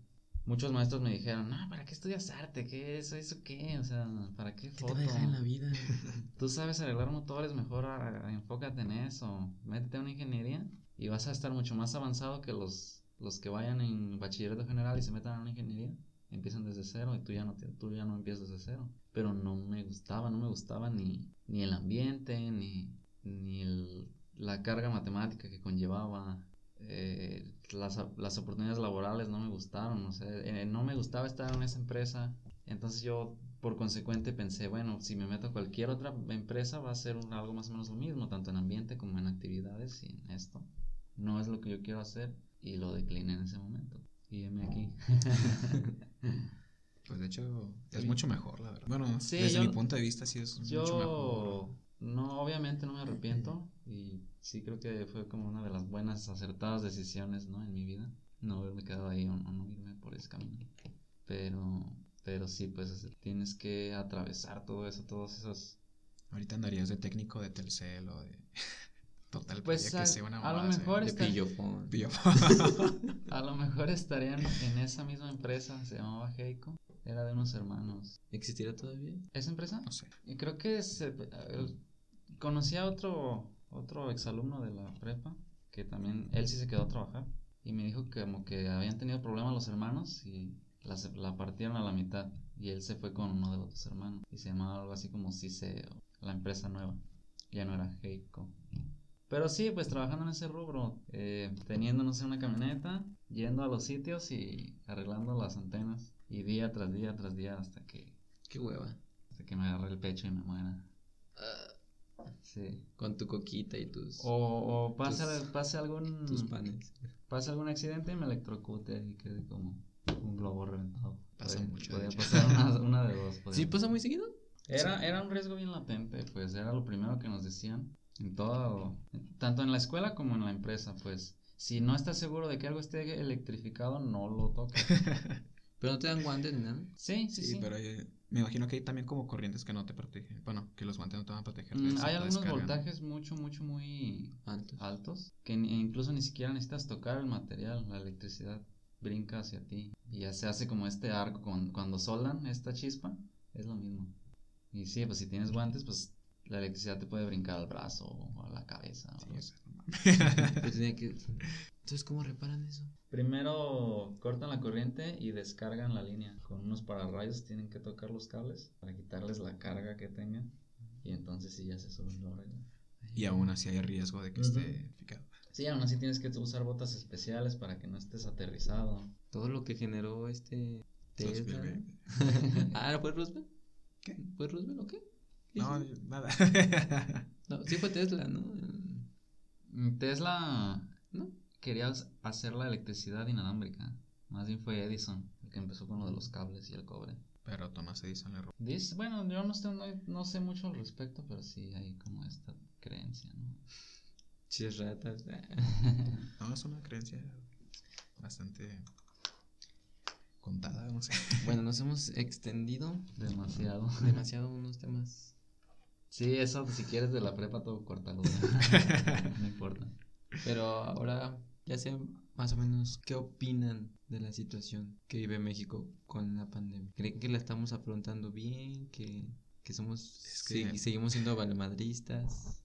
Muchos maestros me dijeron, no, ¿para qué estudias arte? ¿Qué es eso? ¿Qué? O sea, ¿para qué ¿Qué te foto? a dejar en la vida? Tú sabes arreglar motores, mejor enfócate en eso. Métete a una ingeniería y vas a estar mucho más avanzado que los, los que vayan en bachillerato general y se metan a una ingeniería. Empiezan desde cero y tú ya no, te- tú ya no empiezas desde cero. Pero no me gustaba, no me gustaba ni, ni el ambiente, ni, ni el- la carga matemática que conllevaba. Eh, las, las oportunidades laborales no me gustaron, o sea, eh, no me gustaba estar en esa empresa. Entonces yo por consecuente pensé, bueno, si me meto a cualquier otra empresa va a ser un- algo más o menos lo mismo, tanto en ambiente como en actividades y en esto. No es lo que yo quiero hacer y lo decliné en ese momento. Y heme aquí. Pues de hecho es mucho mejor, la verdad. Bueno, Sí, desde yo- mi punto de vista sí es mucho mejor. no, obviamente no me arrepiento y sí creo que fue como una de las buenas, acertadas decisiones, ¿no? En mi vida, no haberme quedado ahí o, no irme por ese camino. Pero, pero sí, pues tienes que atravesar todo eso, todos esos Ahorita andarías de técnico de Telcel o de... Total, Pues, pues, que a- sea una a lo mejor. De pillofón. A lo mejor estarían en esa misma empresa, se llamaba Heiko, era de unos hermanos. ¿Existirá todavía? ¿Esa empresa? No sé. Y creo que se, conocí a otro, otro exalumno de la prepa, que también, él sí se quedó a trabajar, y me dijo que como que habían tenido problemas los hermanos y la, la partieron a la mitad, y él se fue con uno de los dos hermanos, y se llamaba algo así como CICE, o la empresa nueva, ya no era Heiko. Pero sí, pues trabajando en ese rubro, eh, teniendo, no sé, una camioneta, yendo a los sitios y arreglando las antenas, y día tras día tras día hasta que, Qué hueva. hasta que me agarre el pecho y me muera. Sí. con tu coquita y tus, O, o pase, Tus- pase algún tus panes. pase algún accidente y me electrocute y quede como un globo reventado. Pasa Podía- mucho, Podía pasar una, una de dos. podía ¿Sí pasa muy seguido? Era, era un riesgo bien latente, pues era lo primero que nos decían en todo, tanto en la escuela como en la empresa, pues si no estás seguro de que algo esté electrificado, no lo toques. Pero no te dan guantes ni nada. Sí, sí, Sí, sí. pero eh, me imagino que hay también como corrientes que no te protegen. Bueno, que los guantes no te van a proteger. de Mm, hay algunos descarga, ¿no? voltajes mucho, mucho, muy Altos. altos que ni- incluso ni siquiera necesitas tocar el material, la electricidad brinca hacia ti y ya se hace como este arco con- cuando soldan esta chispa, es lo mismo. Y sí, pues si tienes guantes, pues la electricidad te puede brincar al brazo o a la cabeza. Sí, algo o sea, no tenía que... Entonces, ¿cómo reparan eso? Primero cortan la corriente y descargan la línea. Con unos pararrayos tienen que tocar los cables para quitarles la carga que tengan. Y entonces sí ya se suben lo arreglan. y aún así hay riesgo de que Ujú. esté picado. Sí, aún así tienes que usar botas especiales para que no estés aterrizado. Todo lo que generó este... Tesla. Ah, ¿fue Roosevelt? ¿Qué? ¿Fue Roosevelt o qué? No, nada. No, sí fue Tesla, ¿no? Mm, Tesla ¿No? quería hacer la electricidad inalámbrica. Más bien fue Edison el que empezó con lo de los cables y el cobre. Pero Thomas Edison le robó. Dice, bueno, yo no, sé, no, no sé mucho al respecto, pero sí hay como esta creencia, ¿no? Chis ratas. No, es una creencia bastante contada, no sé. bueno, nos hemos extendido Demasiado. demasiado unos temas. Sí, eso si quieres de la prepa todo cortalo. no importa. Pero ahora ya sé más o menos qué opinan de la situación que vive México con la pandemia. ¿Creen que la estamos afrontando bien? ¿Que, que somos Es que- segui- seguimos siendo valemadristas?